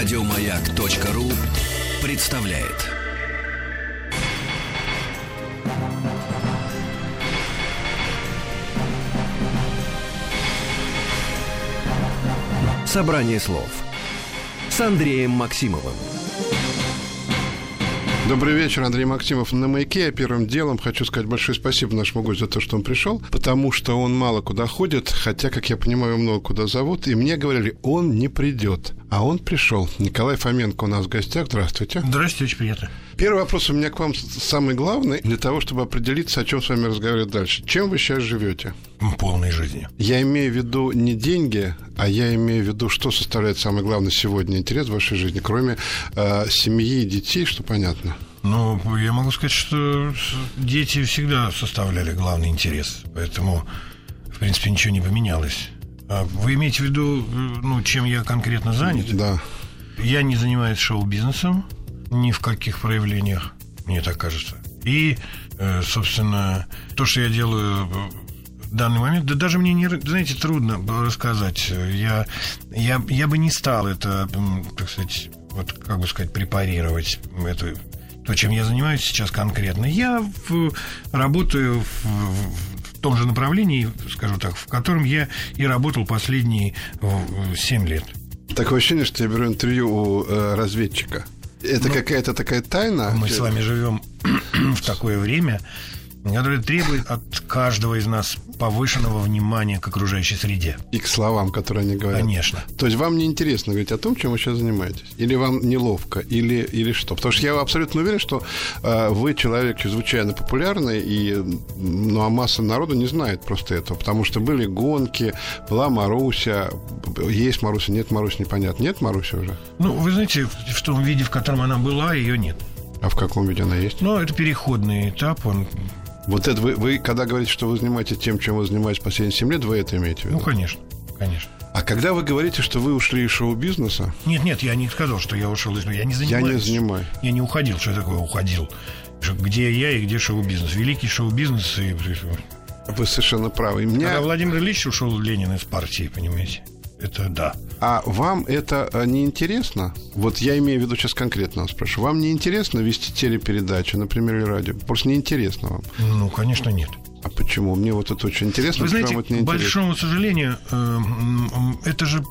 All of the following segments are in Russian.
Радиомаяк.ру представляет. Собрание слов с Андреем Максимовым. Добрый вечер, Андрей Максимов на «Маяке». Я первым делом хочу сказать большое спасибо нашему гостю за то, что он пришел, потому что он мало куда ходит, хотя, как я понимаю, много куда зовут, и мне говорили, он не придет. А он пришел. Николай Фоменко у нас в гостях. Здравствуйте. Здравствуйте, очень приятно. Первый вопрос у меня к вам самый главный, для того, чтобы определиться, о чем с вами разговаривать дальше. Чем вы сейчас живете? Полной жизнью. Я имею в виду не деньги, а я имею в виду, что составляет самый главный сегодня интерес в вашей жизни, кроме э, семьи и детей, что понятно. Ну, я могу сказать, что дети всегда составляли главный интерес, поэтому, в принципе, ничего не поменялось. А вы имеете в виду, ну, чем я конкретно занят? Да. Я не занимаюсь шоу-бизнесом ни в каких проявлениях, мне так кажется. И, э, собственно, то, что я делаю в данный момент, да даже мне, не, знаете, трудно рассказать. Я, я, я бы не стал это, так сказать, вот, как бы сказать, препарировать эту то, чем я занимаюсь сейчас конкретно. Я в, работаю в, в том же направлении, скажу так, в котором я и работал последние 7 лет. Такое ощущение, что я беру интервью у э, разведчика. Это ну, какая-то такая тайна? Мы с вами живем в такое время, которое требует от каждого из нас повышенного внимания к окружающей среде. И к словам, которые они говорят. Конечно. То есть вам не интересно говорить о том, чем вы сейчас занимаетесь? Или вам неловко? Или, или что? Потому что я абсолютно уверен, что э, вы человек чрезвычайно популярный, и, ну, а масса народу не знает просто этого. Потому что были гонки, была Маруся, есть Маруся, нет Маруси, непонятно. Нет Маруси уже? Ну, вы знаете, в том виде, в котором она была, ее нет. А в каком виде она есть? Ну, это переходный этап, он вот это вы, вы, когда говорите, что вы занимаетесь тем, чем вы занимаетесь последние 7 лет, вы это имеете в виду? Ну, конечно, конечно. А когда вы говорите, что вы ушли из шоу-бизнеса... Нет, нет, я не сказал, что я ушел из... Я не занимаюсь. Я не занимаюсь. Я не уходил. Что такое уходил? Где я и где шоу-бизнес? Великий шоу-бизнес и... Вы совершенно правы. Меня... Когда Владимир Ильич ушел Ленин из партии, понимаете? Это да. А вам это э, не интересно? Вот я имею в виду сейчас конкретно спрашиваю. Вам не интересно вести телепередачу, например, или радио? Просто не интересно вам? Ну, конечно, нет. А почему? Мне вот это очень интересно. Вы знаете, вот к большому сожалению, э, это же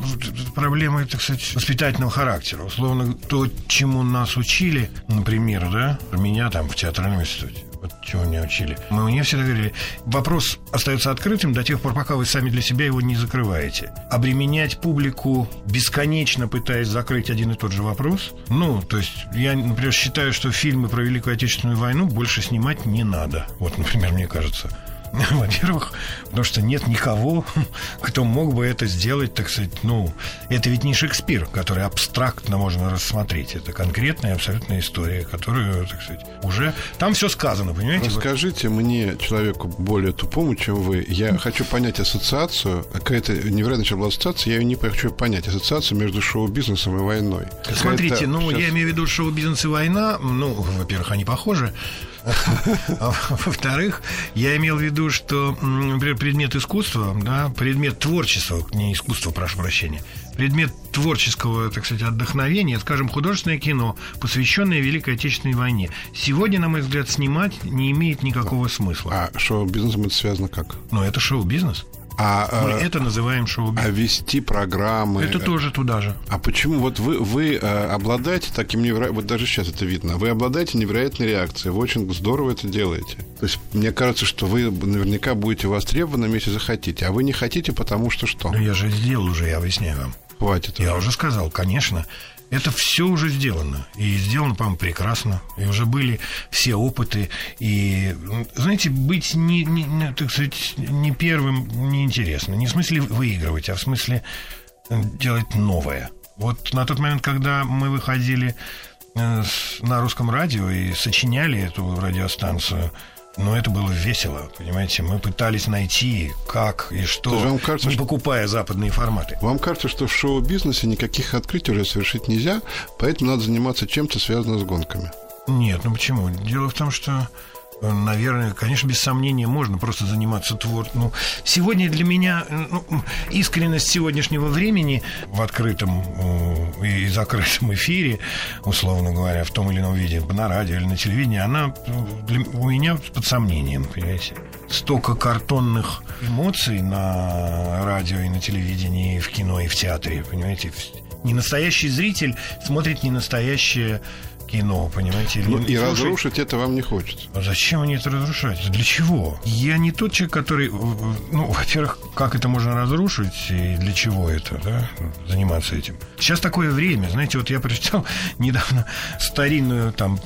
проблема, так сказать, воспитательного характера. Условно, то, чему нас учили, например, да, меня там в театральном институте, чего меня учили. Мы мне всегда говорили, вопрос остается открытым до тех пор, пока вы сами для себя его не закрываете. Обременять публику бесконечно пытаясь закрыть один и тот же вопрос. Ну, то есть я, например, считаю, что фильмы про Великую Отечественную войну больше снимать не надо. Вот, например, мне кажется. Во-первых, потому что нет никого, кто мог бы это сделать, так сказать, ну, это ведь не Шекспир, который абстрактно можно рассмотреть. Это конкретная абсолютная история, которую, так сказать, уже... Там все сказано, понимаете? Расскажите мне, человеку более тупому, чем вы, я хочу понять ассоциацию, какая-то невероятная была ассоциация, я ее не хочу понять, ассоциацию между шоу-бизнесом и войной. Смотрите, ну, сейчас... я имею в виду шоу-бизнес и война, ну, во-первых, они похожи, во-вторых, я имел в виду, что, например, предмет искусства, да, предмет творчества, не искусства, прошу прощения, предмет творческого, так сказать, отдохновения, скажем, художественное кино, посвященное Великой Отечественной войне. Сегодня, на мой взгляд, снимать не имеет никакого смысла. А шоу-бизнесом это связано как? Ну, это шоу-бизнес. А, Мы э, это называем шоу-бизнес. А вести программы... Это тоже туда же. А почему? Вот вы, вы э, обладаете таким невероятным... Вот даже сейчас это видно. Вы обладаете невероятной реакцией. Вы очень здорово это делаете. То есть мне кажется, что вы наверняка будете востребованы, если захотите. А вы не хотите, потому что что? Ну, я же сделал уже, я объясняю вам. Хватит. Я уже сказал, конечно. Это все уже сделано. И сделано, по-моему, прекрасно. И уже были все опыты. И, знаете, быть не, не, не, так сказать, не первым неинтересно. Не в смысле выигрывать, а в смысле э, делать новое. Вот на тот момент, когда мы выходили э, на русском радио и сочиняли эту радиостанцию, но это было весело, понимаете? Мы пытались найти, как и что, вам кажется, не покупая западные форматы. Вам кажется, что в шоу-бизнесе никаких открытий уже совершить нельзя, поэтому надо заниматься чем-то связанным с гонками? Нет, ну почему? Дело в том, что наверное, конечно, без сомнения можно просто заниматься творчеством. Ну, сегодня для меня ну, искренность сегодняшнего времени в открытом и закрытом эфире, условно говоря, в том или ином виде, на радио или на телевидении, она для, у меня под сомнением, понимаете. Столько картонных эмоций на радио и на телевидении, и в кино, и в театре, понимаете. Не настоящий зритель смотрит не настоящее кино, понимаете? Ну, и разрушить это вам не хочется. А зачем они это разрушать? Для чего? Я не тот человек, который... Ну, во-первых, как это можно разрушить и для чего это, да, заниматься этим. Сейчас такое время, знаете, вот я прочитал недавно старинную, там,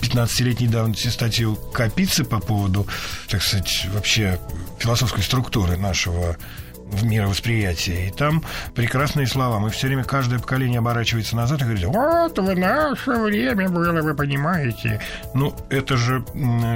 15-летней давности статью Капицы по поводу, так сказать, вообще философской структуры нашего в мировосприятии. И там прекрасные слова. Мы все время, каждое поколение оборачивается назад и говорит, вот в наше время было, вы понимаете. Ну, это же,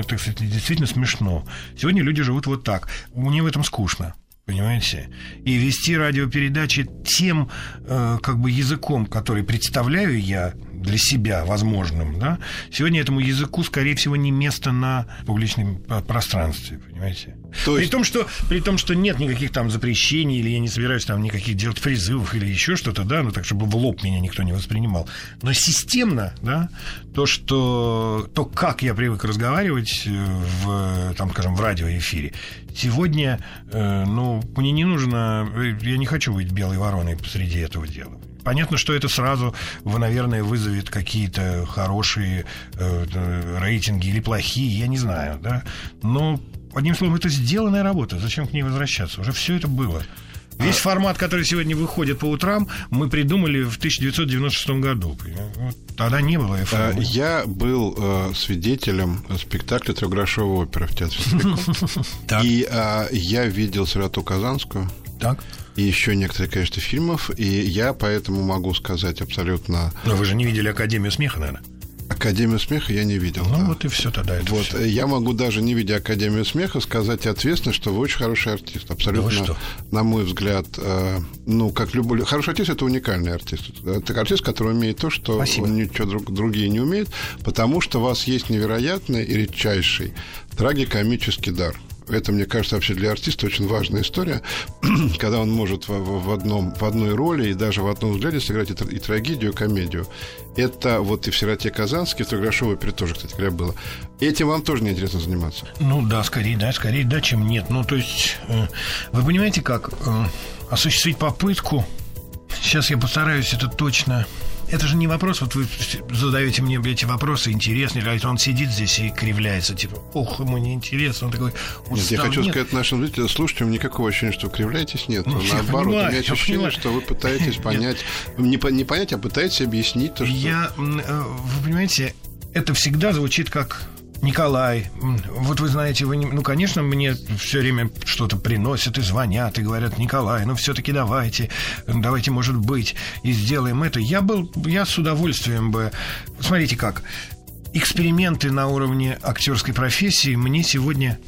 так сказать, действительно смешно. Сегодня люди живут вот так. Мне в этом скучно. Понимаете? И вести радиопередачи тем э, как бы языком, который представляю я для себя возможным, да, сегодня этому языку, скорее всего, не место на публичном пространстве, понимаете? То есть... При том, что, при том, что нет никаких там запрещений, или я не собираюсь там никаких делать призывов или еще что-то, да, ну так, чтобы в лоб меня никто не воспринимал. Но системно, да, то, что, то, как я привык разговаривать в, там, скажем, в радиоэфире, сегодня, э, ну, мне не нужно, я не хочу быть белой вороной посреди этого дела. Понятно, что это сразу, наверное, вызовет какие-то хорошие э, рейтинги или плохие, я не знаю, да. Но, одним словом, это сделанная работа. Зачем к ней возвращаться? Уже все это было. Весь формат, который сегодня выходит по утрам, мы придумали в 1996 году. Вот тогда не было FM. Э, я был э, свидетелем спектакля «Трехгрошовая опера» в театре И э, я видел «Сирату Казанскую». Так и еще некоторые, конечно, фильмов, и я поэтому могу сказать абсолютно... Но вы же не видели «Академию смеха», наверное? Академию смеха я не видел. Ну да. вот и все тогда. Это вот все. я могу даже не видя Академию смеха сказать ответственно, что вы очень хороший артист. Абсолютно, да на мой взгляд, э, ну как любой хороший артист это уникальный артист. Это артист, который умеет то, что Спасибо. ничего друг, другие не умеют, потому что у вас есть невероятный и редчайший трагикомический дар это, мне кажется, вообще для артиста очень важная история, когда он может в, в, одном, в одной роли и даже в одном взгляде сыграть и, и трагедию, и комедию. Это вот и в «Сироте Казанский», в «Трехгрошовой опере» тоже, кстати говоря, было. Этим вам тоже неинтересно заниматься? Ну да, скорее да, скорее да, чем нет. Ну, то есть, э, вы понимаете, как э, осуществить попытку Сейчас я постараюсь это точно это же не вопрос, вот вы задаете мне эти вопросы, интересные, или он сидит здесь и кривляется, типа, ох, ему не интересно, он такой устал. Нет, я хочу нет. сказать нашим зрителям, слушателям, никакого ощущения, что вы кривляетесь, нет. Ну, Наоборот, понимаю, у меня ощущение, что вы пытаетесь понять, не, не понять, а пытаетесь объяснить то, что... Я, э, вы понимаете, это всегда звучит как Николай, вот вы знаете, вы, ну, конечно, мне все время что-то приносят и звонят, и говорят, Николай, ну, все-таки давайте, давайте, может быть, и сделаем это. Я был, я с удовольствием бы... Смотрите как, эксперименты на уровне актерской профессии мне сегодня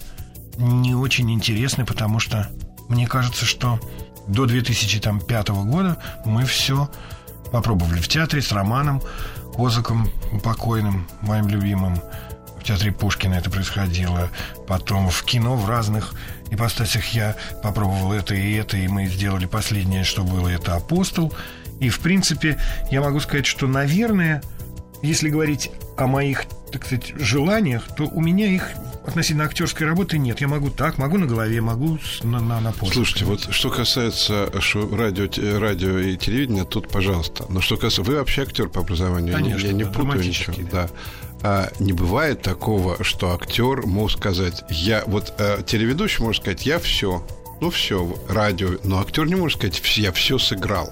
не очень интересны, потому что мне кажется, что до 2005 года мы все попробовали в театре с Романом Козаком покойным, моим любимым, театре Пушкина это происходило. Потом в кино в разных ипостасях я попробовал это и это, и мы сделали последнее, что было, это «Апостол». И, в принципе, я могу сказать, что, наверное, если говорить о моих, так сказать, желаниях, то у меня их относительно актерской работы нет. Я могу так, могу на голове, могу на, на, на пост. Слушайте, вот что касается шо, радио, радио и телевидения, тут, пожалуйста. Но что касается... Вы вообще актер по образованию. Конечно, я не да, путаю ничего. Да. А не бывает такого, что актер мог сказать, я вот э, телеведущий может сказать, я все, ну все, радио, но актер не может сказать, я все сыграл.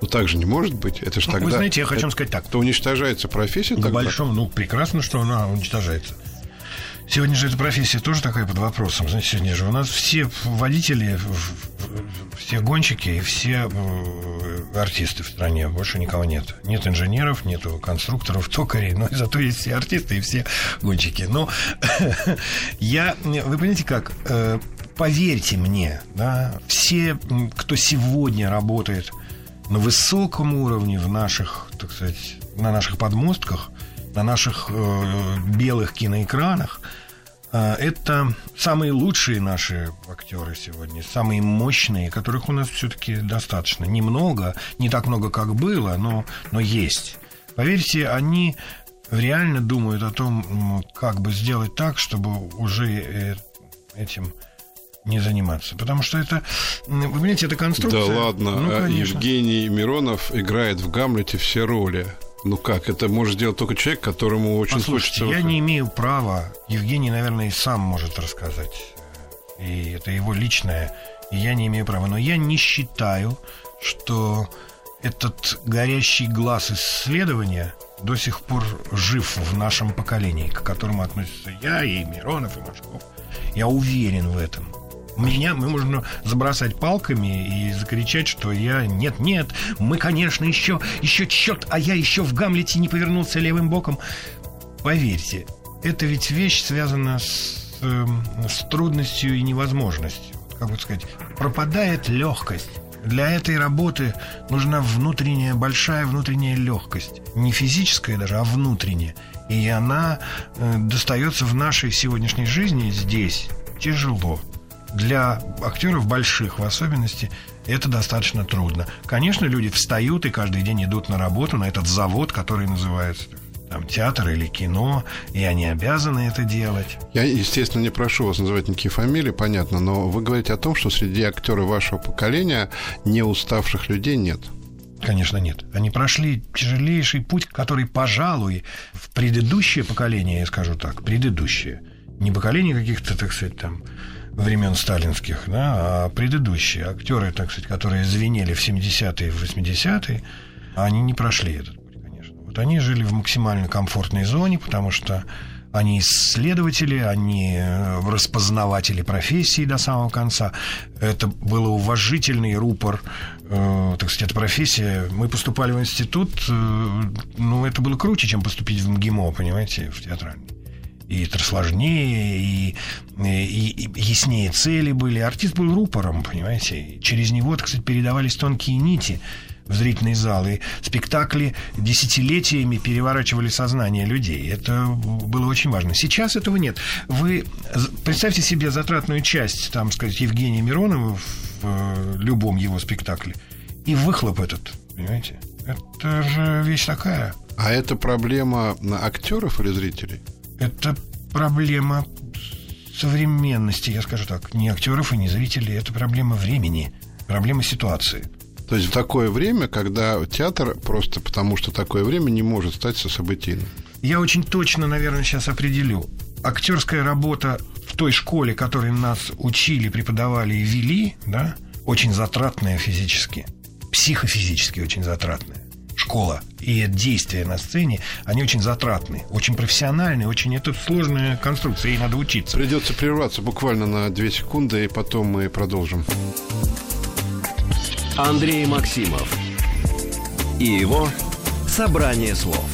Ну так же не может быть. Это же ну, тогда. Вы знаете, я хочу вам сказать так. То уничтожается профессия. На тогда? большом, ну прекрасно, что она уничтожается. Сегодня же эта профессия тоже такая под вопросом. Знаете, сегодня же у нас все водители, все гонщики и все э, артисты в стране. Больше никого нет. Нет инженеров, нет конструкторов, токарей, но зато есть все артисты и все гонщики. Но я, вы понимаете как, э, поверьте мне, да, все, кто сегодня работает на высоком уровне в наших, так сказать, на наших подмостках, на наших э, белых киноэкранах, это самые лучшие наши актеры сегодня, самые мощные, которых у нас все-таки достаточно. Немного, не так много, как было, но, но есть. Поверьте, они реально думают о том, как бы сделать так, чтобы уже э, этим не заниматься. Потому что это, вы понимаете, это конструкция. Да ладно, ну, а Евгений Миронов играет в Гамлете все роли. Ну как, это может сделать только человек, которому очень Послушайте, хочется... я не имею права, Евгений, наверное, и сам может рассказать. И это его личное, и я не имею права. Но я не считаю, что этот горящий глаз исследования до сих пор жив в нашем поколении, к которому относятся я и Миронов, и Машков. Я уверен в этом. Меня мы можно забросать палками и закричать, что я нет, нет, мы, конечно, еще, еще черт, а я еще в Гамлете не повернулся левым боком. Поверьте, это ведь вещь связана с, э, с трудностью и невозможностью. Как бы сказать, пропадает легкость. Для этой работы нужна внутренняя, большая внутренняя легкость. Не физическая даже, а внутренняя. И она э, достается в нашей сегодняшней жизни здесь тяжело. Для актеров больших в особенности это достаточно трудно. Конечно, люди встают и каждый день идут на работу, на этот завод, который называется там, театр или кино, и они обязаны это делать. Я, естественно, не прошу вас называть никакие фамилии, понятно, но вы говорите о том, что среди актеров вашего поколения не уставших людей нет. Конечно, нет. Они прошли тяжелейший путь, который, пожалуй, в предыдущее поколение, я скажу так, предыдущее, не поколение каких-то, так сказать, там, времен сталинских, да, а предыдущие актеры, так сказать, которые звенели в 70-е и в 80-е, они не прошли этот путь, конечно. Вот они жили в максимально комфортной зоне, потому что они исследователи, они э, распознаватели профессии до самого конца. Это был уважительный рупор, э, так сказать, эта профессия. Мы поступали в институт, э, ну, это было круче, чем поступить в МГИМО, понимаете, в театральный и сложнее, и, и, и яснее цели были. Артист был рупором, понимаете. Через него, так сказать, передавались тонкие нити в зрительный зал. И спектакли десятилетиями переворачивали сознание людей. Это было очень важно. Сейчас этого нет. Вы представьте себе затратную часть, там, сказать, Евгения Миронова в э, любом его спектакле. И выхлоп этот, понимаете? Это же вещь такая. А это проблема актеров или зрителей? Это проблема современности, я скажу так, не актеров и не зрителей, это проблема времени, проблема ситуации. То есть в такое время, когда театр просто потому, что такое время не может стать событийным. Я очень точно, наверное, сейчас определю. Актерская работа в той школе, которой нас учили, преподавали и вели, да, очень затратная физически, психофизически очень затратная школа и действия на сцене, они очень затратны, очень профессиональные, очень это сложная конструкция, ей надо учиться. Придется прерваться буквально на две секунды, и потом мы продолжим. Андрей Максимов и его «Собрание слов».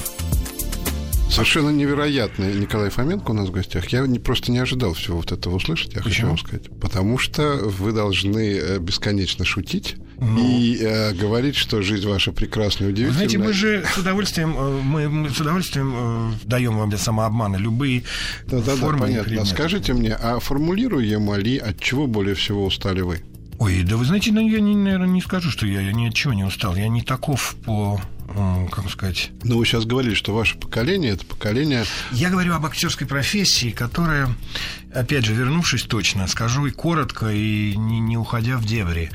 Совершенно невероятный Николай Фоменко у нас в гостях. Я не, просто не ожидал всего вот этого услышать, я Почему? хочу вам сказать. Потому что вы должны э, бесконечно шутить ну. и э, говорить, что жизнь ваша прекрасная, удивительная. Знаете, мы же с удовольствием, э, мы, мы с удовольствием э, даем вам для самообмана любые да, да, формы. Да, понятно. А скажите мне, а формулируемо ли, от чего более всего устали вы? Ой, да вы знаете, ну, я, не, наверное, не скажу, что я, я ни от чего не устал. Я не таков по как сказать... Но вы сейчас говорили, что ваше поколение – это поколение... Я говорю об актерской профессии, которая, опять же, вернувшись точно, скажу и коротко, и не, не уходя в дебри,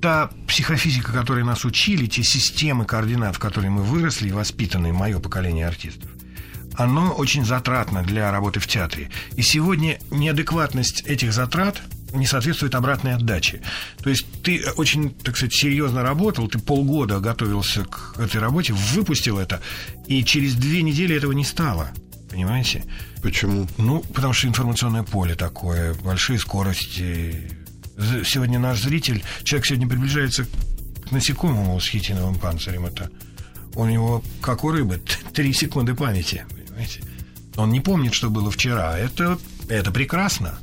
та психофизика, которой нас учили, те системы координат, в которые мы выросли и воспитаны, мое поколение артистов, оно очень затратно для работы в театре. И сегодня неадекватность этих затрат – не соответствует обратной отдаче. То есть ты очень, так сказать, серьезно работал, ты полгода готовился к этой работе, выпустил это, и через две недели этого не стало. Понимаете? Почему? Ну, потому что информационное поле такое, большие скорости. Сегодня наш зритель, человек сегодня приближается к насекомому с хитиновым панцирем. Это у него, как у рыбы, три секунды памяти. Понимаете? Он не помнит, что было вчера. Это, это прекрасно.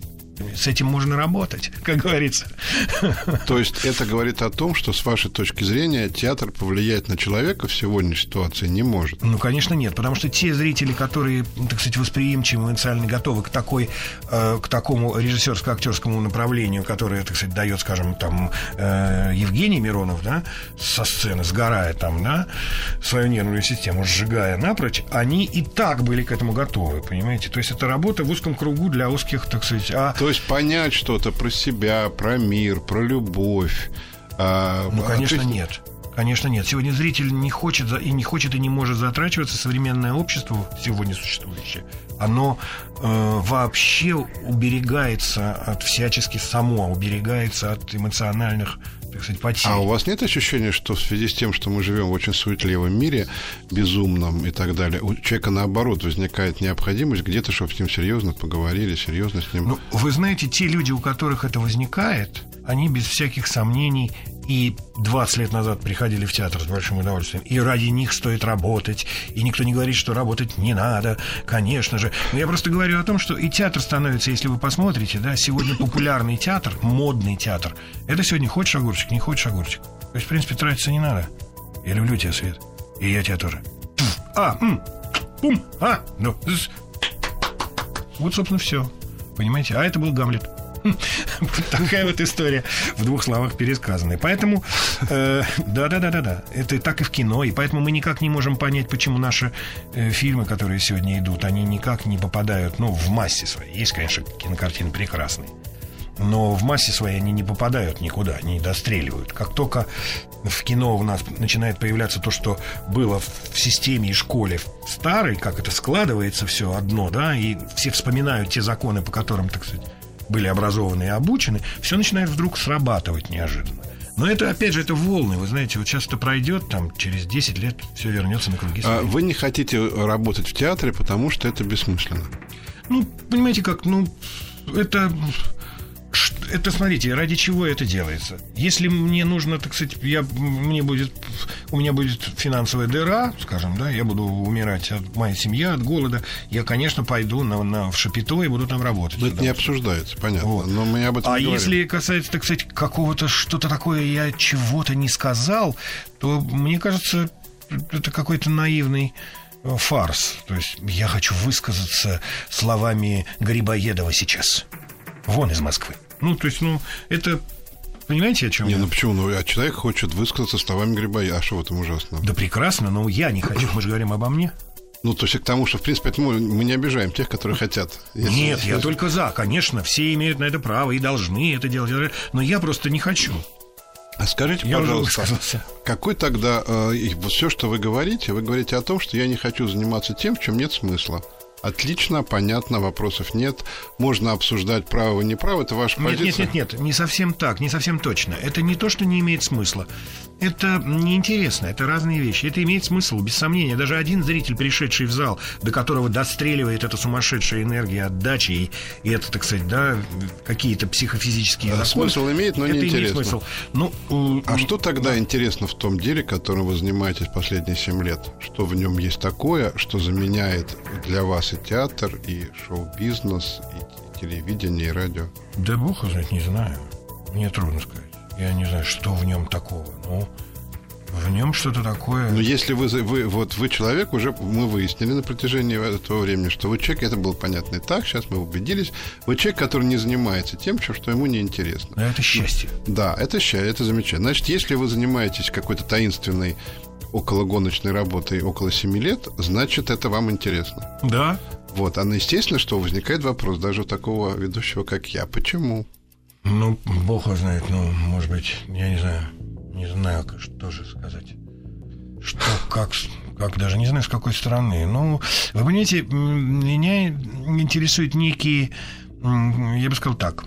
С этим можно работать, как говорится. То есть это говорит о том, что с вашей точки зрения театр повлиять на человека в сегодняшней ситуации не может? Ну, конечно, нет, потому что те зрители, которые, так сказать, восприимчивы, эмоционально готовы к такой, э, к такому режиссерско-актерскому направлению, которое, так сказать, дает, скажем, там э, Евгений Миронов, да, со сцены, сгорая там, да, свою нервную систему, сжигая напрочь, они и так были к этому готовы, понимаете? То есть это работа в узком кругу для узких, так сказать, а то есть понять что-то про себя, про мир, про любовь. А, ну, конечно, есть... нет. Конечно, нет. Сегодня зритель не хочет и не хочет и не может затрачиваться. Современное общество, сегодня существующее, оно э, вообще уберегается от всячески само, уберегается от эмоциональных сказать, потерь. А у вас нет ощущения, что в связи с тем, что мы живем в очень суетливом мире, безумном и так далее, у человека наоборот возникает необходимость где-то, чтобы с ним серьезно поговорили, серьезно с ним... Ну, вы знаете, те люди, у которых это возникает, они без всяких сомнений и 20 лет назад приходили в театр с большим удовольствием, и ради них стоит работать, и никто не говорит, что работать не надо, конечно же. Но я просто говорю о том, что и театр становится, если вы посмотрите, да, сегодня популярный театр, модный театр, это сегодня хочешь огурчик, не хочешь огурчик. То есть, в принципе, тратиться не надо. Я люблю тебя, Свет, и я тебя тоже. А, м, пум, а, ну, вот, собственно, все. Понимаете? А это был Гамлет. Такая вот история в двух словах пересказанная. Поэтому, э, да-да-да-да-да, это так и в кино, и поэтому мы никак не можем понять, почему наши э, фильмы, которые сегодня идут, они никак не попадают, ну, в массе своей. Есть, конечно, кинокартины прекрасные но в массе своей они не попадают никуда, они достреливают. Как только в кино у нас начинает появляться то, что было в системе и школе старой, как это складывается все одно, да, и все вспоминают те законы, по которым, так сказать, были образованы и обучены, все начинает вдруг срабатывать неожиданно. Но это, опять же, это волны. Вы знаете, вот сейчас это пройдет, там, через 10 лет все вернется на круги своя. А вы не хотите работать в театре, потому что это бессмысленно? Ну, понимаете как, ну, это это, смотрите, ради чего это делается? Если мне нужно, так сказать, я, мне будет, у меня будет финансовая дыра, скажем, да, я буду умирать, от, моя семья от голода, я, конечно, пойду на, на, в Шапито и буду там работать. Это не обсуждается, понятно. Вот. Но мы об этом а если касается, так сказать, какого-то что-то такое, я чего-то не сказал, то, мне кажется, это какой-то наивный э, фарс. То есть я хочу высказаться словами Грибоедова сейчас. Вон из Москвы. Ну, то есть, ну, это Понимаете, о чем не, я? ну почему? Ну, а человек хочет высказаться словами Грибоедова. А что в этом ужасно? Да прекрасно, но я не хочу. Мы же говорим обо мне. Ну, то есть к тому, что, в принципе, это мы, мы не обижаем тех, которые хотят. Если, Нет, если... я только за. Конечно, все имеют на это право и должны это делать. Но я просто не хочу. А скажите, я пожалуйста, какой тогда э, все, что вы говорите, вы говорите о том, что я не хочу заниматься тем, в чем нет смысла отлично, понятно, вопросов нет. Можно обсуждать право неправо, это ваша нет, позиция. Нет, нет, нет, не совсем так, не совсем точно. Это не то, что не имеет смысла. Это неинтересно, это разные вещи. Это имеет смысл, без сомнения. Даже один зритель, пришедший в зал, до которого достреливает эта сумасшедшая энергия отдачи и, и это, так сказать, да, какие-то психофизические да, законы, Смысл имеет, но это не имеет интересно. смысл. Ну, а что тогда да. интересно в том деле, которым вы занимаетесь последние 7 лет? Что в нем есть такое, что заменяет для вас и театр, и шоу-бизнес, и телевидение, и радио? Да бог знает, не знаю. Мне трудно сказать. Я не знаю, что в нем такого. Ну, в нем что-то такое. Но если вы, вы, вот вы человек, уже мы выяснили на протяжении этого времени, что вы человек, это было понятно и так, сейчас мы убедились, вы человек, который не занимается тем, что ему не интересно. Но это счастье. Да, это счастье, это замечательно. Значит, если вы занимаетесь какой-то таинственной окологоночной работой около 7 лет, значит, это вам интересно. Да. Вот, а естественно, что возникает вопрос даже у такого ведущего, как я. Почему? Ну, бог его знает, ну, может быть, я не знаю, не знаю, что же сказать. Что, как, как даже не знаю, с какой стороны. Ну, вы понимаете, меня интересуют некие, я бы сказал так,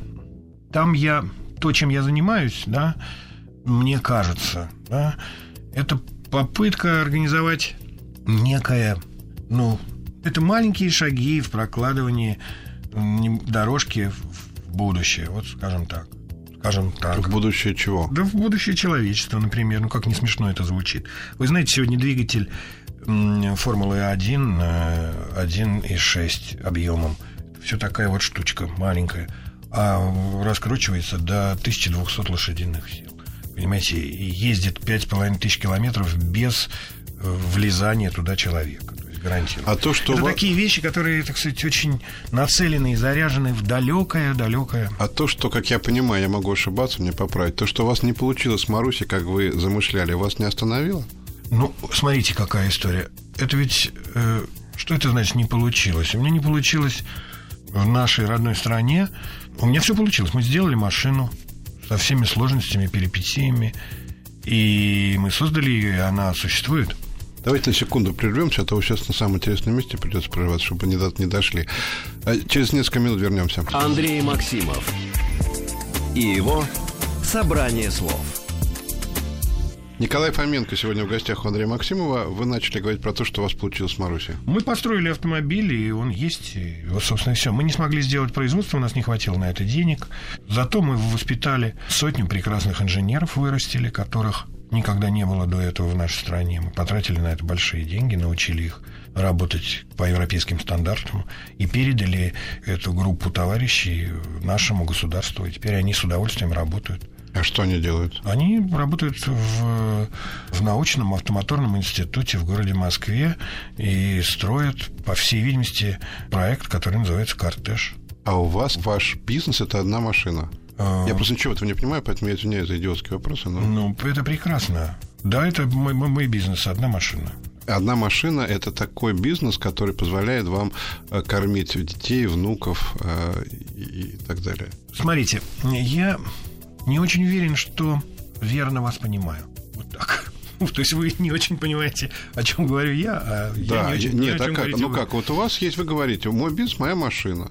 там я, то, чем я занимаюсь, да, мне кажется, да, это попытка организовать некое, ну, это маленькие шаги в прокладывании дорожки в будущее, вот скажем так. Скажем так. В будущее чего? Да в будущее человечества, например. Ну, как не смешно это звучит. Вы знаете, сегодня двигатель Формулы-1 1,6 объемом. Все такая вот штучка маленькая. а раскручивается до 1200 лошадиных сил. Понимаете, ездит 5,5 тысяч километров без э, влезания туда человека. То есть гарантированно. А то, что Это такие вещи, которые, так сказать, очень нацелены и заряжены в далекое-далекое. А то, что, как я понимаю, я могу ошибаться, мне поправить, то, что у вас не получилось с Марусей, как вы замышляли, вас не остановило? Ну, смотрите, какая история. Это ведь... э, что это значит не получилось? У меня не получилось в нашей родной стране. У меня все получилось. Мы сделали машину со всеми сложностями, перипетиями. И мы создали ее, и она существует. Давайте на секунду прервемся, а то сейчас на самом интересном месте придется прерваться, чтобы не, до- не дошли. А через несколько минут вернемся. Андрей Максимов и его «Собрание слов». Николай Фоменко сегодня в гостях у Андрея Максимова. Вы начали говорить про то, что у вас получилось с Марусей. Мы построили автомобиль, и он есть. И вот, собственно, все. Мы не смогли сделать производство, у нас не хватило на это денег. Зато мы воспитали сотню прекрасных инженеров, вырастили, которых никогда не было до этого в нашей стране. Мы потратили на это большие деньги, научили их работать по европейским стандартам и передали эту группу товарищей нашему государству. И теперь они с удовольствием работают. А что они делают? Они работают в, в научном автомоторном институте в городе Москве и строят, по всей видимости, проект, который называется «Кортеж». А у вас ваш бизнес – это одна машина. А, Я просто ничего этого не понимаю, поэтому я извиняюсь за идиотские вопросы. Но Ну, это прекрасно. Да, это мой, мой- мой бизнес, одна машина. одна машина – это такой бизнес, который позволяет вам э, кормить детей, внуков э, и, и так далее. Смотрите, я не очень уверен, что верно вас понимаю. Вот так. То есть вы не очень понимаете, о чем говорю я, а я Да, не очень я- понимаю, нет, о а как? Ну вы. как, вот у вас есть, вы говорите, мой бизнес – моя машина.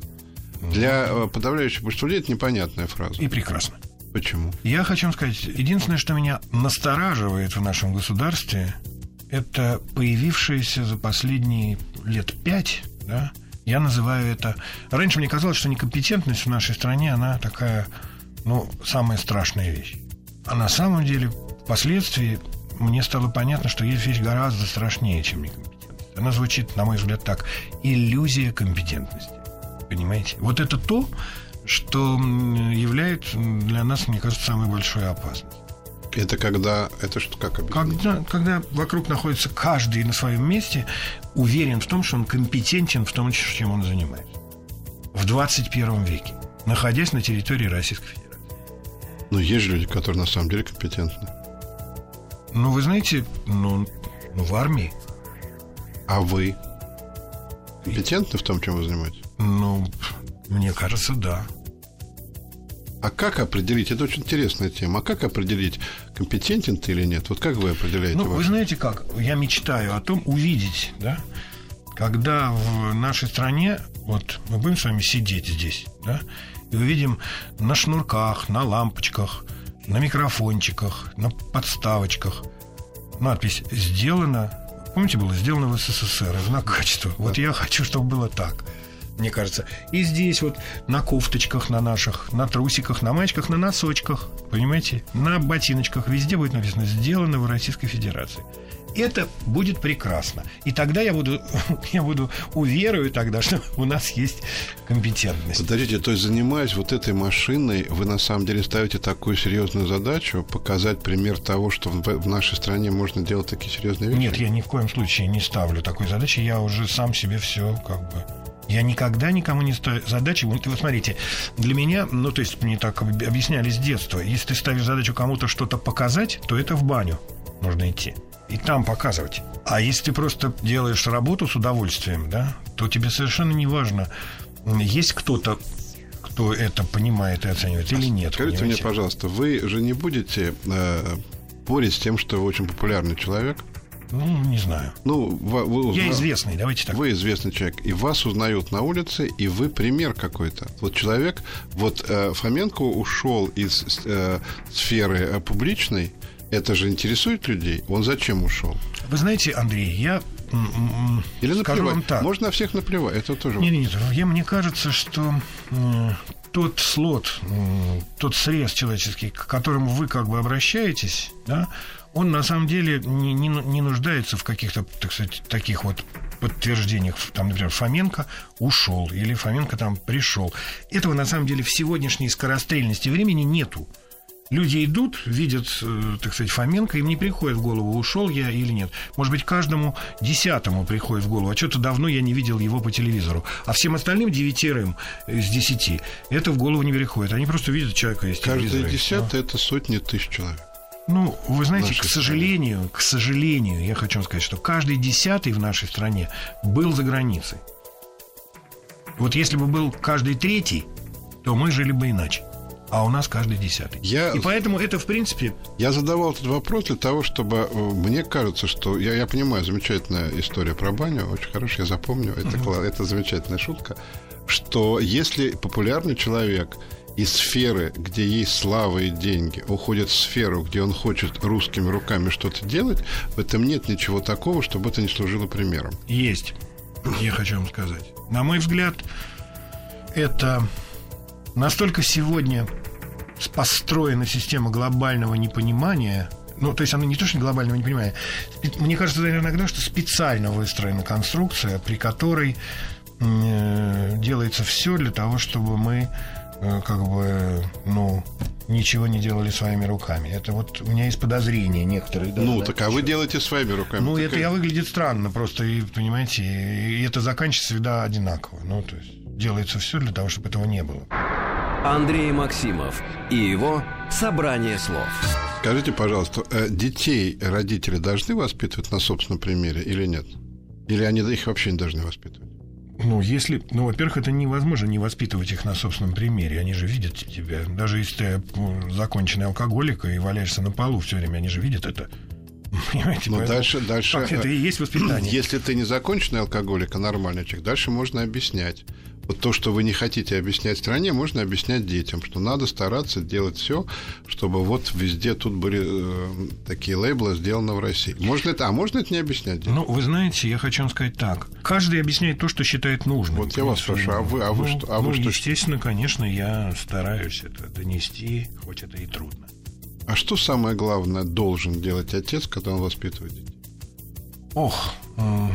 Для э, подавляющего большинства людей это непонятная фраза. И прекрасно. Почему? Я хочу вам сказать, единственное, что меня настораживает в нашем государстве, это появившееся за последние лет пять, да, я называю это... Раньше мне казалось, что некомпетентность в нашей стране, она такая, ну, самая страшная вещь. А на самом деле, впоследствии мне стало понятно, что есть вещь гораздо страшнее, чем некомпетентность. Она звучит, на мой взгляд, так. Иллюзия компетентности. Понимаете? Вот это то, что является для нас, мне кажется, самой большой опасностью. Это когда... Это что, как объяснить? Когда, когда вокруг находится каждый на своем месте, уверен в том, что он компетентен в том, чем он занимается. В 21 веке, находясь на территории Российской Федерации. Ну, есть же люди, которые на самом деле компетентны. Ну, вы знаете, ну, ну в армии, А вы компетентны в том, чем вы занимаетесь? ну, мне кажется, да. А как определить? Это очень интересная тема. А как определить, компетентен ты или нет? Вот как вы определяете? Ну, ваш- вы знаете как? Я мечтаю о том увидеть, да, когда в нашей стране, вот мы будем с вами сидеть здесь, да, и увидим на шнурках, на лампочках, на микрофончиках, на подставочках надпись «Сделано», помните, было «Сделано в СССР», и знак качества. Вот я хочу, чтобы было так мне кажется. И здесь вот на кофточках на наших, на трусиках, на маечках, на носочках, понимаете, на ботиночках, везде будет написано «Сделано в Российской Федерации». Это будет прекрасно. И тогда я буду, я буду уверую тогда, что у нас есть компетентность. Подождите, то есть занимаясь вот этой машиной, вы на самом деле ставите такую серьезную задачу показать пример того, что в, нашей стране можно делать такие серьезные вещи? Нет, я ни в коем случае не ставлю такой задачи. Я уже сам себе все как бы... Я никогда никому не ставлю задачи. Вот вы смотрите, для меня, ну, то есть мне так об- объясняли с детства, если ты ставишь задачу кому-то что-то показать, то это в баню нужно идти. И там показывать. А если ты просто делаешь работу с удовольствием, да, то тебе совершенно не важно, есть кто-то, кто это понимает и оценивает или нет. Скажите мне, понимаете? пожалуйста, вы же не будете э, спорить с тем, что вы очень популярный человек? Ну, не знаю. Ну, вы, вы Я известный, давайте так. Вы известный человек, и вас узнают на улице, и вы пример какой-то. Вот человек, вот э, Фоменко ушел из э, сферы э, публичной, это же интересует людей. Он зачем ушел? Вы знаете, Андрей, я Или скажу наплевать? вам так. Можно на всех наплевать. Это тоже. Нет, нет, я, мне кажется, что тот слот, тот срез человеческий, к которому вы как бы обращаетесь, да, он на самом деле не, не, не нуждается в каких-то, так сказать, таких вот подтверждениях, там, например, Фоменко ушел или Фоменко там пришел. Этого на самом деле в сегодняшней скорострельности времени нету. Люди идут, видят, э, так сказать, Фоменко, им не приходит в голову, ушел я или нет. Может быть, каждому десятому приходит в голову, а что-то давно я не видел его по телевизору. А всем остальным девятерым из десяти это в голову не приходит. Они просто видят человека из Каждый телевизора. десятый – это сотни тысяч человек. Ну, вы знаете, к сожалению, к сожалению, я хочу вам сказать, что каждый десятый в нашей стране был за границей. Вот если бы был каждый третий, то мы жили бы иначе. А у нас каждый десятый. Я- И поэтому это, в принципе, Я задавал этот вопрос для того, чтобы... э, Мне кажется, что... Я, я понимаю, замечательная история про баню, очень хорошая, я запомню. Это, кла- это замечательная шутка. Что если популярный человек из сферы, где есть слава и деньги, уходит в сферу, где он хочет русскими руками что-то делать, в этом нет ничего такого, чтобы это не служило примером. есть. Я хочу вам сказать. На мой взгляд, это настолько сегодня построена система глобального непонимания, ну, то есть она не то, что глобального непонимания, мне кажется иногда, что специально выстроена конструкция, при которой э, делается все для того, чтобы мы э, как бы, ну, ничего не делали своими руками. Это вот у меня есть подозрения некоторые. даже ну, на так а вы делаете своими руками. Ну, это я выглядит странно просто, и, понимаете, и это заканчивается всегда одинаково. Ну, то есть делается все для того, чтобы этого не было. Андрей Максимов и его «Собрание слов». Скажите, пожалуйста, э, детей родители должны воспитывать на собственном примере или нет? Или они их вообще не должны воспитывать? Ну, если... Ну, во-первых, это невозможно не воспитывать их на собственном примере. Они же видят тебя. Даже если ты законченный алкоголик и валяешься на полу все время, они же видят это. Понимаете? Ну, Поэтому дальше, дальше... так, это э, и есть воспитание. Если ты не законченный алкоголик, а нормальный человек, дальше можно объяснять. Вот то, что вы не хотите объяснять стране, можно объяснять детям, что надо стараться делать все, чтобы вот везде тут были э, такие лейблы сделано в России. Можно это, а можно это не объяснять детям? Ну, вы знаете, я хочу вам сказать так. Каждый объясняет то, что считает нужным. Вот я вас спрашиваю, а вы- а вы ну, что- а вы ну, что- естественно, конечно, я стараюсь это донести, хоть это и трудно. А что самое главное должен делать отец, когда он воспитывает детей? Ох, м,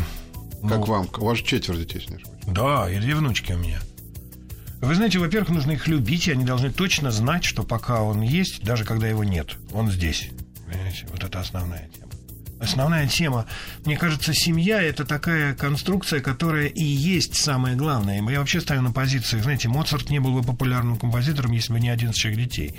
Как ну, вам? У вас же четверо детей, ошибаюсь. Да, и две внучки у меня. Вы знаете, во-первых, нужно их любить, и они должны точно знать, что пока он есть, даже когда его нет, он здесь. Понимаете, вот это основная тема. Основная тема, мне кажется, семья – это такая конструкция, которая и есть самое главное. Я вообще ставлю на позиции, знаете, Моцарт не был бы популярным композитором, если бы не 11 человек детей.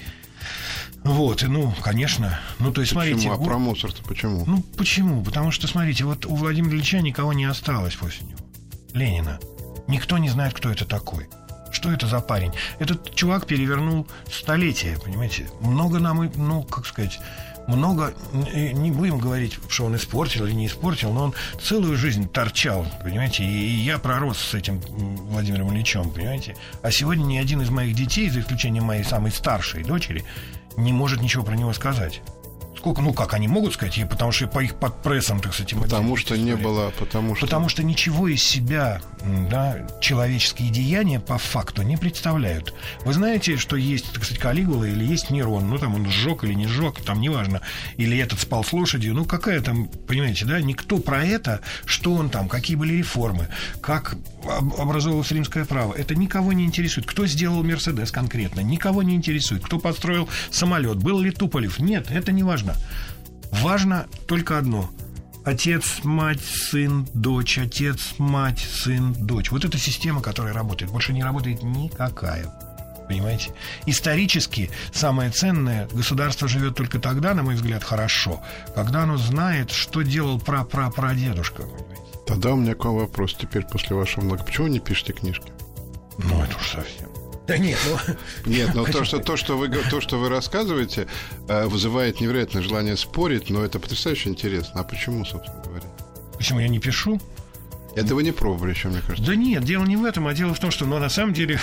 Вот, и, ну, конечно. Ну, то есть, смотрите... Почему? А го- про Моцарта почему? ну, почему? Потому что, смотрите, вот у Владимира Ильича никого не осталось после него. Ленина. Никто не знает, кто это такой. Что это за парень? Этот чувак перевернул столетие, понимаете? Много нам, ну, как сказать, много, э, не будем говорить, что он испортил или не испортил, но он целую жизнь торчал, понимаете? И, я пророс с этим Владимиром Ильичем, понимаете? А сегодня ни один из моих детей, за исключением моей самой старшей дочери, не может ничего про него сказать. Сколько, ну как они могут сказать, и потому что по их под прессом, так сказать, Потому что не было, потому что... Потому что ничего из себя да, человеческие деяния по факту не представляют. Вы знаете, что есть, так сказать, Калигула или есть Нерон, ну там он сжег или не сжег, там неважно, или этот спал с лошадью, ну какая там, понимаете, да, никто про это, что он там, какие были реформы, как об- образовалось римское право, это никого не интересует. Кто сделал Мерседес конкретно, никого не интересует. Кто построил самолет, был ли Туполев, нет, это не важно. Важно только одно – Отец, мать, сын, дочь, отец, мать, сын, дочь. Вот эта система, которая работает. Больше не работает никакая. Понимаете? Исторически самое ценное государство живет только тогда, на мой взгляд, хорошо, когда оно знает, что делал пра-пра-прадедушка. Тогда у меня к вам вопрос теперь после вашего много. Почему вы не пишете книжки? Ну, это уж совсем. Да нет, ну... Нет, но то, что, то, что вы, то, что вы рассказываете, э, вызывает невероятное желание спорить, но это потрясающе интересно. А почему, собственно говоря? Почему я не пишу? Это вы не пробовали еще, мне кажется. Да нет, дело не в этом, а дело в том, что, ну, на самом деле,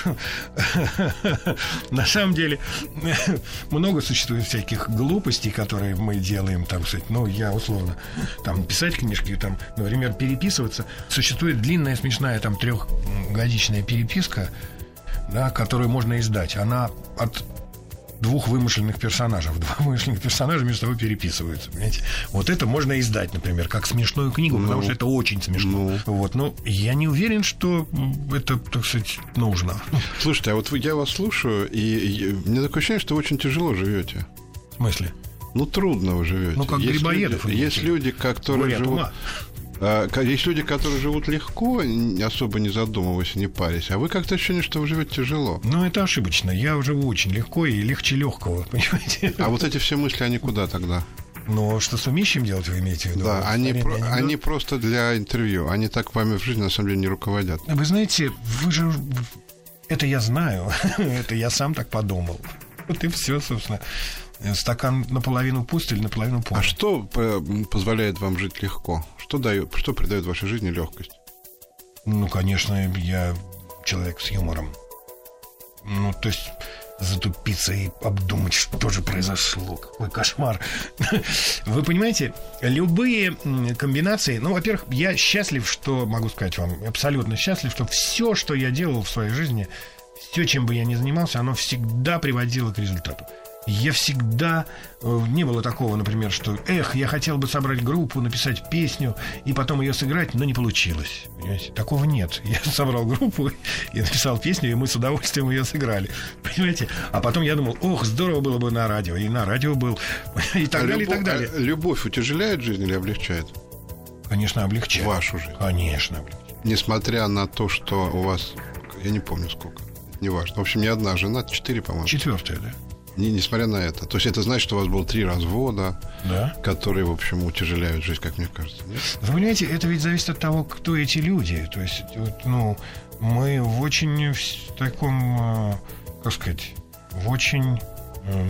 на самом деле, много существует всяких глупостей, которые мы делаем, там, кстати, ну, я условно, там, писать книжки, там, например, переписываться. Существует длинная, смешная, там, трехгодичная переписка, да, которую можно издать. Она от двух вымышленных персонажей. Два вымышленных персонажа между собой переписываются, понимаете? Вот это можно издать, например, как смешную книгу, ну, потому что это очень смешно. Ну. Вот, но я не уверен, что это, так сказать, нужно. Слушайте, а вот я вас слушаю, и, и мне такое ощущение, что вы очень тяжело живете. В смысле? Ну, трудно вы живете. Ну, как есть Грибоедов. Люди, есть люди, которые живут... Ума. А, есть люди, которые живут легко, особо не задумываясь, не парясь, а вы как-то ощущение, что вы живете тяжело. Ну, это ошибочно. Я живу очень легко и легче легкого, понимаете? А вот эти все мысли, они куда тогда? Ну, что с умищем делать, вы имеете в виду? Да, они, про, они просто для интервью. Они так вами в жизни, на самом деле, не руководят. Вы знаете, вы же... Это я знаю. это я сам так подумал. Вот и все, собственно. Стакан наполовину пуст или наполовину полный. А что позволяет вам жить легко? Что, дает, что придает вашей жизни легкость? Ну, конечно, я человек с юмором. Ну, то есть затупиться и обдумать, что же произошло. Какой кошмар. Вы понимаете, любые комбинации... Ну, во-первых, я счастлив, что... Могу сказать вам, абсолютно счастлив, что все, что я делал в своей жизни, все, чем бы я ни занимался, оно всегда приводило к результату я всегда... Э, не было такого, например, что, эх, я хотел бы собрать группу, написать песню и потом ее сыграть, но не получилось. Понимаете? Такого нет. Я собрал группу и написал песню, и мы с удовольствием ее сыграли. Понимаете? А потом я думал, ох, здорово было бы на радио. И на радио был. И так а далее, любовь, и так далее. А любовь утяжеляет жизнь или облегчает? Конечно, облегчает. Вашу жизнь? Конечно, облегчает. Несмотря на то, что у вас... Я не помню сколько. Неважно. В общем, не одна жена, четыре, по-моему. Четвертая, да не, несмотря на это. То есть это значит, что у вас было три развода, да? которые, в общем, утяжеляют жизнь, как мне кажется. Нет? Вы понимаете, это ведь зависит от того, кто эти люди. То есть, вот, ну, мы в очень в таком, э, как сказать, в очень... Э,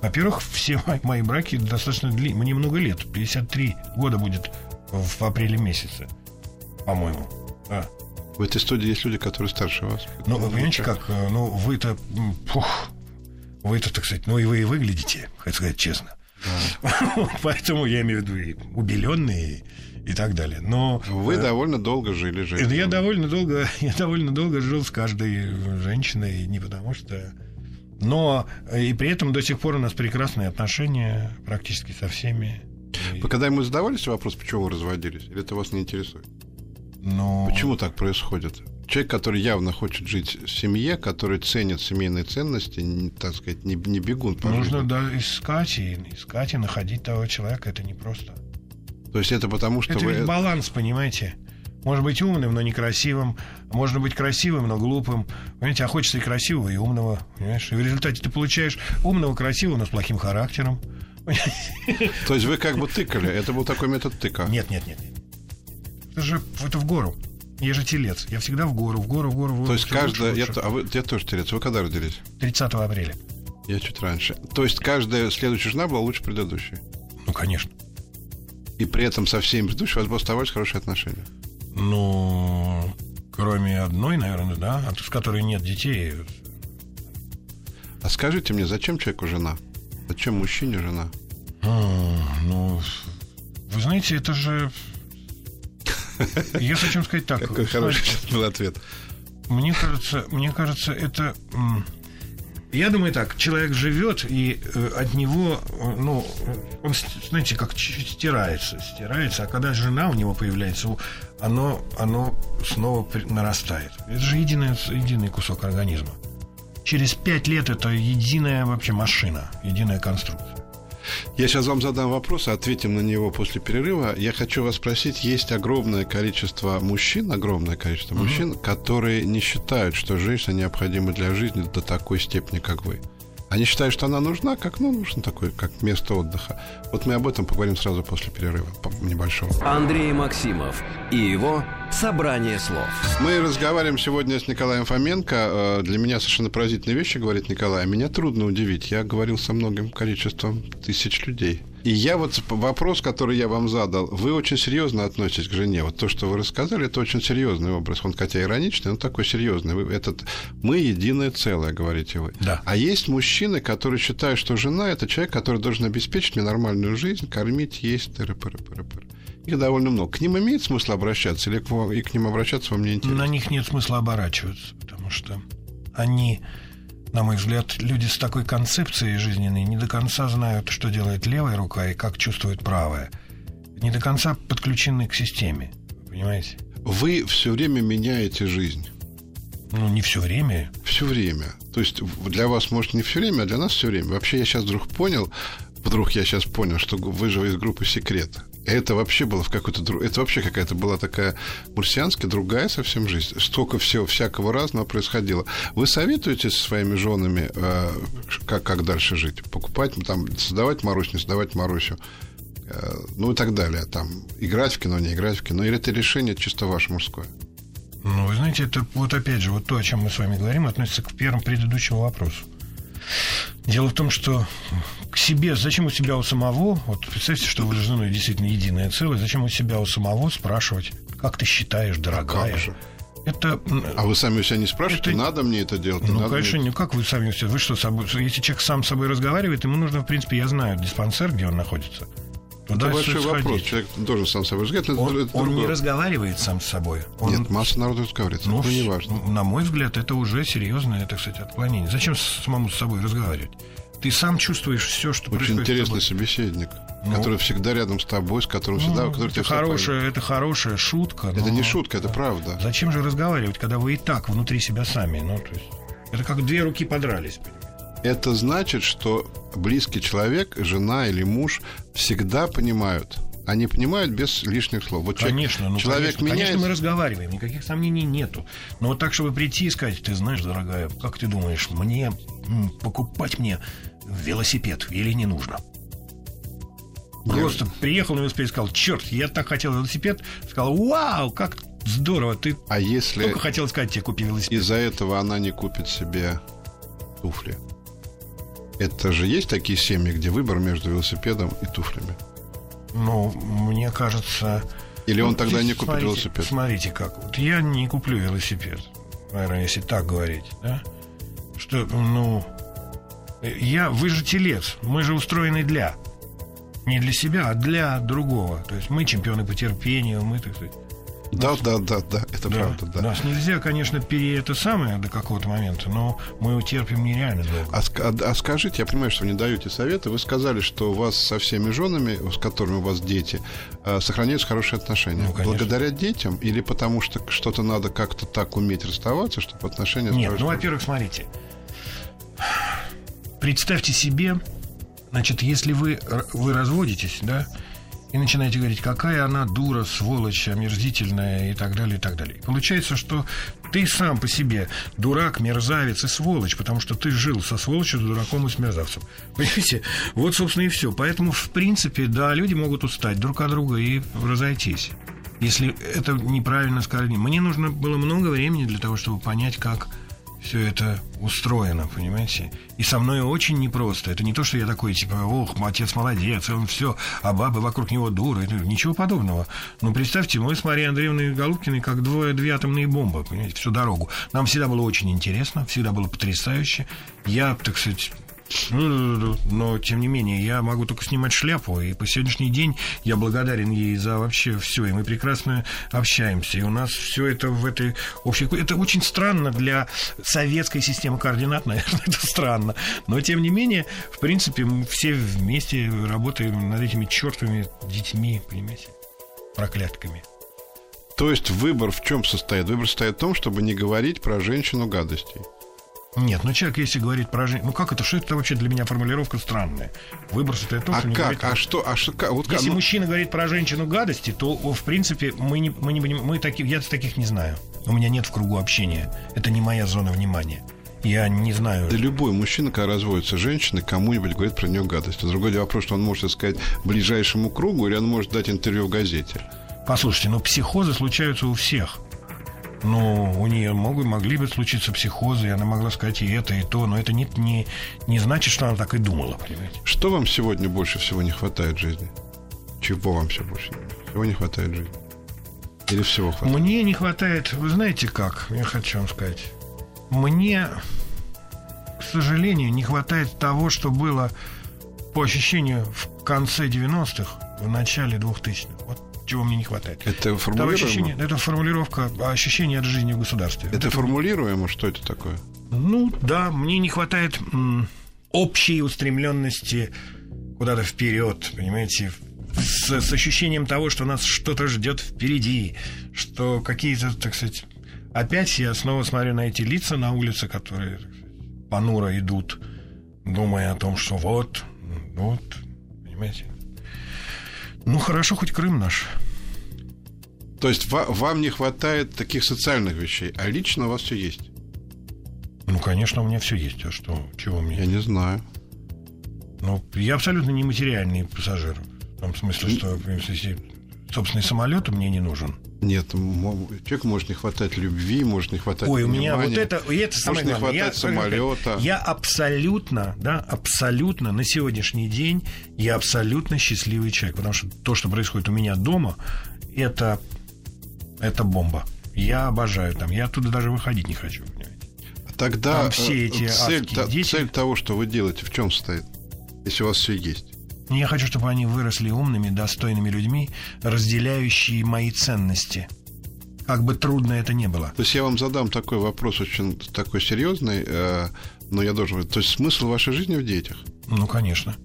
во-первых, все мои браки достаточно длинные. Мне много лет. 53 года будет в апреле месяце, по-моему. Да. В этой студии есть люди, которые старше вас. Ну, вы понимаете, как? Э, ну, вы-то... Пух, вы-то, так сказать, ну и вы и выглядите, хочу сказать честно. Да. Поэтому я имею в виду и убеленные и так далее. Но вы э, довольно долго жили, жили. Я довольно долго, я довольно долго жил с каждой женщиной, не потому что, но и при этом до сих пор у нас прекрасные отношения практически со всеми. Вы когда ему задавались вопрос, почему вы разводились, или это вас не интересует? Но... Почему так происходит? Человек, который явно хочет жить в семье, который ценит семейные ценности, не, так сказать, не, не бегун по Нужно жизни. да, искать и искать и находить того человека. Это непросто. То есть это потому, что это вы... ведь баланс, понимаете? Может быть умным, но некрасивым. Можно быть красивым, но глупым. Понимаете, а хочется и красивого, и умного. Понимаешь? И в результате ты получаешь умного, красивого, но с плохим характером. То есть вы как бы тыкали. Это был такой метод тыка. Нет, нет, нет. Это же это в гору. Я же телец. Я всегда в гору, в гору, в гору. В гору То есть каждая... Я, а вы, я тоже телец. Вы когда родились? 30 апреля. Я чуть раньше. То есть каждая следующая жена была лучше предыдущей? Ну, конечно. И при этом со всеми предыдущими у вас оставались хорошие отношения? Ну, кроме одной, наверное, да, с которой нет детей. А скажите мне, зачем человеку жена? Зачем мужчине жена? А, ну, вы знаете, это же я хочу сказать так. Какой хороший был ответ. Мне кажется, мне кажется, это... Я думаю так, человек живет, и э, от него, э, ну, он, знаете, как стирается, стирается, а когда жена у него появляется, оно, оно снова нарастает. Это же единый, единый кусок организма. Через пять лет это единая вообще машина, единая конструкция. Я сейчас вам задам вопрос, ответим на него после перерыва. Я хочу вас спросить, есть огромное количество мужчин, огромное количество угу. мужчин, которые не считают, что женщина необходима для жизни до такой степени, как вы. Они считают, что она нужна, как, ну, нужно такое, как место отдыха. Вот мы об этом поговорим сразу после перерыва небольшого. Андрей Максимов и его «Собрание слов». Мы разговариваем сегодня с Николаем Фоменко. Э, для меня совершенно поразительные вещи, говорит Николай. Меня трудно удивить. Я говорил со многим количеством тысяч людей. И я вот вопрос, который я вам задал, вы очень серьезно относитесь к жене. Вот то, что вы рассказали, это очень серьезный образ. Он хотя ироничный, но такой серьезный. Вы, этот, мы единое целое, говорите вы. Да. А есть мужчины, которые считают, что жена это человек, который должен обеспечить мне нормальную жизнь, кормить, есть, тыры -пыры -пыры -пыры. Их довольно много. К ним имеет смысл обращаться, или к, и к ним обращаться вам не интересно? На них нет смысла оборачиваться, потому что они на мой взгляд, люди с такой концепцией жизненной не до конца знают, что делает левая рука и как чувствует правая. Не до конца подключены к системе. Понимаете? Вы все время меняете жизнь. Ну, не все время. Все время. То есть для вас, может, не все время, а для нас все время. Вообще, я сейчас вдруг понял, вдруг я сейчас понял, что вы же из группы «Секрет». Это вообще было в какой-то... Это вообще какая-то была такая марсианская, другая совсем жизнь. Столько всего, всякого разного происходило. Вы советуете со своими женами, э, как, как дальше жить? Покупать, там, создавать Марусь, не создавать Марусю? Э, ну и так далее. Там, играть в кино, не играть в кино. Или это решение чисто ваше мужское? Ну, вы знаете, это вот опять же, вот то, о чем мы с вами говорим, относится к первому предыдущему вопросу. Дело в том, что к себе, зачем у себя у самого, вот представьте, что вы с женой действительно единое целое, зачем у себя у самого спрашивать, как ты считаешь, дорогая? А? Это, а вы сами у себя не спрашиваете, это... надо мне это делать? Ну, конечно, мне... не как вы сами у себя. Вы что, собой, если человек сам с собой разговаривает, ему нужно, в принципе, я знаю диспансер, где он находится. Туда это большой сходить. вопрос. Человек должен сам собой разговаривать. Он, это он не разговаривает сам с собой. Он... Нет, масса народу разговаривает. Ну, это не важно. На мой взгляд, это уже серьезное, это, кстати, отклонение. Зачем самому с собой разговаривать? Ты сам чувствуешь все, что Очень происходит интересный собеседник, ну, который всегда рядом с тобой, с которым ну, всегда... Который это, хорошая, это хорошая шутка. Это не шутка, это правда. Зачем же разговаривать, когда вы и так внутри себя сами? Ну, то есть, это как две руки подрались. Это значит, что близкий человек, жена или муж всегда понимают, они понимают без лишних слов. Вот конечно, человек, ну, человек конечно, меняется... конечно, мы разговариваем, никаких сомнений нету. Но вот так, чтобы прийти и сказать, ты знаешь, дорогая, как ты думаешь, мне покупать мне велосипед или не нужно? Просто приехал на велосипед и сказал, черт, я так хотел велосипед. Сказал, вау, как здорово, ты а если только хотел сказать тебе, купи велосипед. Из-за этого она не купит себе туфли. Это же есть такие семьи, где выбор между велосипедом и туфлями? Ну, мне кажется... Или он ну, тогда не купит смотрите, велосипед? Смотрите как. Вот я не куплю велосипед, наверное, если так говорить, да? Что, ну, я, вы же телец, мы же устроены для. Не для себя, а для другого. То есть мы чемпионы по терпению, мы, так сказать, да, да, да, да, это да, правда, да. Нас нельзя, конечно, пере это самое до какого-то момента, но мы утерпим нереально долго. А, а, а скажите, я понимаю, что вы не даете советы. Вы сказали, что у вас со всеми женами, с которыми у вас дети, э, сохраняются хорошие отношения. Ну, Благодаря детям или потому что что-то надо как-то так уметь расставаться, чтобы отношения... Нет, ну, во-первых, смотрите. Представьте себе, значит, если вы, вы разводитесь, да, и начинаете говорить, какая она дура, сволочь, омерзительная и так далее, и так далее. Получается, что ты сам по себе дурак, мерзавец и сволочь, потому что ты жил со сволочью, с дураком и с мерзавцем. Понимаете? Вот, собственно, и все. Поэтому, в принципе, да, люди могут устать друг от друга и разойтись. Если это неправильно сказали. Мне нужно было много времени для того, чтобы понять, как все это устроено, понимаете? И со мной очень непросто. Это не то, что я такой, типа, ох, отец молодец, он все, а бабы вокруг него дуры. Ничего подобного. Но представьте, мы с Марией Андреевной Голубкиной как двое, две атомные бомбы, понимаете, всю дорогу. Нам всегда было очень интересно, всегда было потрясающе. Я, так сказать, ну, но, тем не менее, я могу только снимать шляпу, и по сегодняшний день я благодарен ей за вообще все, и мы прекрасно общаемся, и у нас все это в этой общей... Это очень странно для советской системы координат, наверное, это странно, но, тем не менее, в принципе, мы все вместе работаем над этими чертовыми детьми, понимаете, проклятками. То есть выбор в чем состоит? Выбор состоит в том, чтобы не говорить про женщину гадостей. Нет, ну человек, если говорит про жизнь, ну как это, что это вообще для меня формулировка странная? Выбор состоит в том, а что как? говорит... А что? А что? Вот если ну... мужчина говорит про женщину гадости, то в принципе мы не, мы не мы таких, я таких не знаю. У меня нет в кругу общения. Это не моя зона внимания. Я не знаю. Да любой мужчина, когда разводится женщина, кому-нибудь говорит про нее гадость. Другой вопрос, что он может сказать ближайшему кругу, или он может дать интервью в газете. Послушайте, ну психозы случаются у всех. Ну, у нее могут, могли бы случиться психозы, и она могла сказать и это, и то, но это не, не, не значит, что она так и думала, понимаете? Что вам сегодня больше всего не хватает в жизни? Чего вам все больше всего не хватает в жизни? Или всего хватает? Мне не хватает, вы знаете как, я хочу вам сказать. Мне, к сожалению, не хватает того, что было по ощущению в конце 90-х, в начале 2000-х. Вот чего мне не хватает. Это формулируемо? Это, ощущение, это формулировка ощущения от жизни в государстве. Это вот формулируемо? Что это такое? Ну, да, мне не хватает общей устремленности куда-то вперед, понимаете, с, с ощущением того, что нас что-то ждет впереди, что какие-то, так сказать, опять я снова смотрю на эти лица на улице, которые сказать, понуро идут, думая о том, что вот, вот, понимаете. Ну, хорошо, хоть Крым наш. То есть вам не хватает таких социальных вещей, а лично у вас все есть? Ну, конечно, у меня все есть. А что? Чего мне? Я не знаю. Ну, я абсолютно не материальный пассажир. В том смысле, что если собственный самолет мне не нужен. Нет, человеку может не хватать любви, может не хватать Ой, внимания, у меня вот это, и это может не хватать я, самолета. Я абсолютно, да, абсолютно на сегодняшний день я абсолютно счастливый человек, потому что то, что происходит у меня дома, это это бомба. Я обожаю там, я оттуда даже выходить не хочу. Понимаете? Тогда там все эти цель, та, дети... цель того, что вы делаете, в чем состоит, если у вас все есть? Я хочу, чтобы они выросли умными, достойными людьми, разделяющие мои ценности. Как бы трудно это ни было. То есть я вам задам такой вопрос, очень такой серьезный, э, но я должен... То есть смысл вашей жизни в детях? Ну, конечно.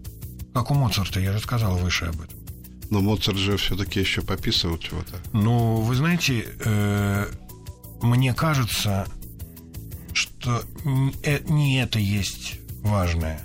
Как у Моцарта, я же сказал выше об этом. Но Моцарт же все-таки еще пописывал чего-то. Ну, вы знаете, э, мне кажется, что не это есть важное.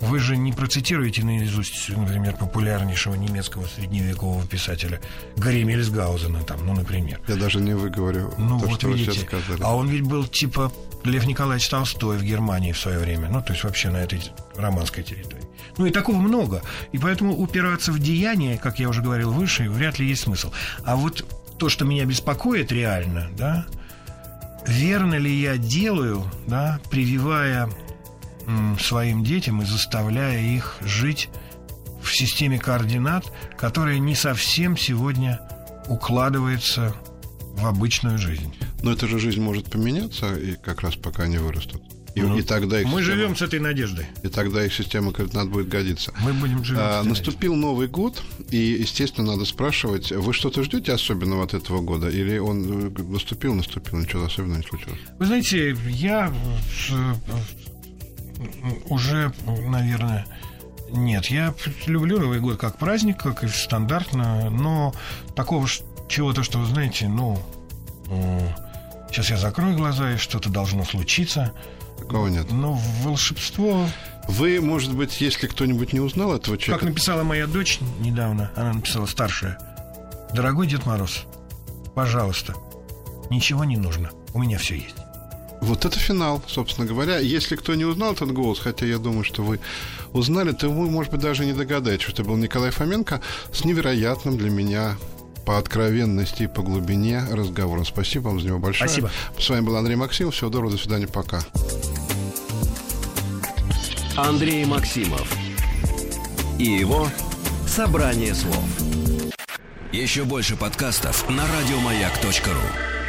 Вы же не процитируете наизусть, например, популярнейшего немецкого средневекового писателя Гарри Мельсгаузена, там, ну, например. Я даже не выговорю ну, то, вот что видите, вы сейчас сказали. А он ведь был типа Лев Николаевич Толстой в Германии в свое время, ну, то есть вообще на этой романской территории. Ну, и такого много. И поэтому упираться в деяние, как я уже говорил выше, вряд ли есть смысл. А вот то, что меня беспокоит реально, да, верно ли я делаю, да, прививая своим детям и заставляя их жить в системе координат, которая не совсем сегодня укладывается в обычную жизнь. Но эта же жизнь может поменяться, и как раз пока они вырастут. И, ну, и тогда их мы система, живем с этой надеждой. И тогда их система координат будет годиться. Мы будем жить. А, наступил Новый год, и, естественно, надо спрашивать, вы что-то ждете особенного от этого года? Или он э, наступил, наступил, ничего особенного не случилось? Вы знаете, я э, уже, наверное, нет. Я люблю Новый год как праздник, как и стандартно, но такого чего-то, что, вы знаете, ну, сейчас я закрою глаза, и что-то должно случиться. Такого нет. Ну, волшебство... Вы, может быть, если кто-нибудь не узнал этого человека... Как написала моя дочь недавно, она написала старшая. Дорогой Дед Мороз, пожалуйста, ничего не нужно, у меня все есть. Вот это финал, собственно говоря. Если кто не узнал этот голос, хотя я думаю, что вы узнали, то вы, может быть, даже не догадаетесь, что это был Николай Фоменко с невероятным для меня по откровенности и по глубине разговором. Спасибо вам за него большое. Спасибо. С вами был Андрей Максимов. Всего доброго, до свидания, пока. Андрей Максимов и его «Собрание слов». Еще больше подкастов на радиомаяк.ру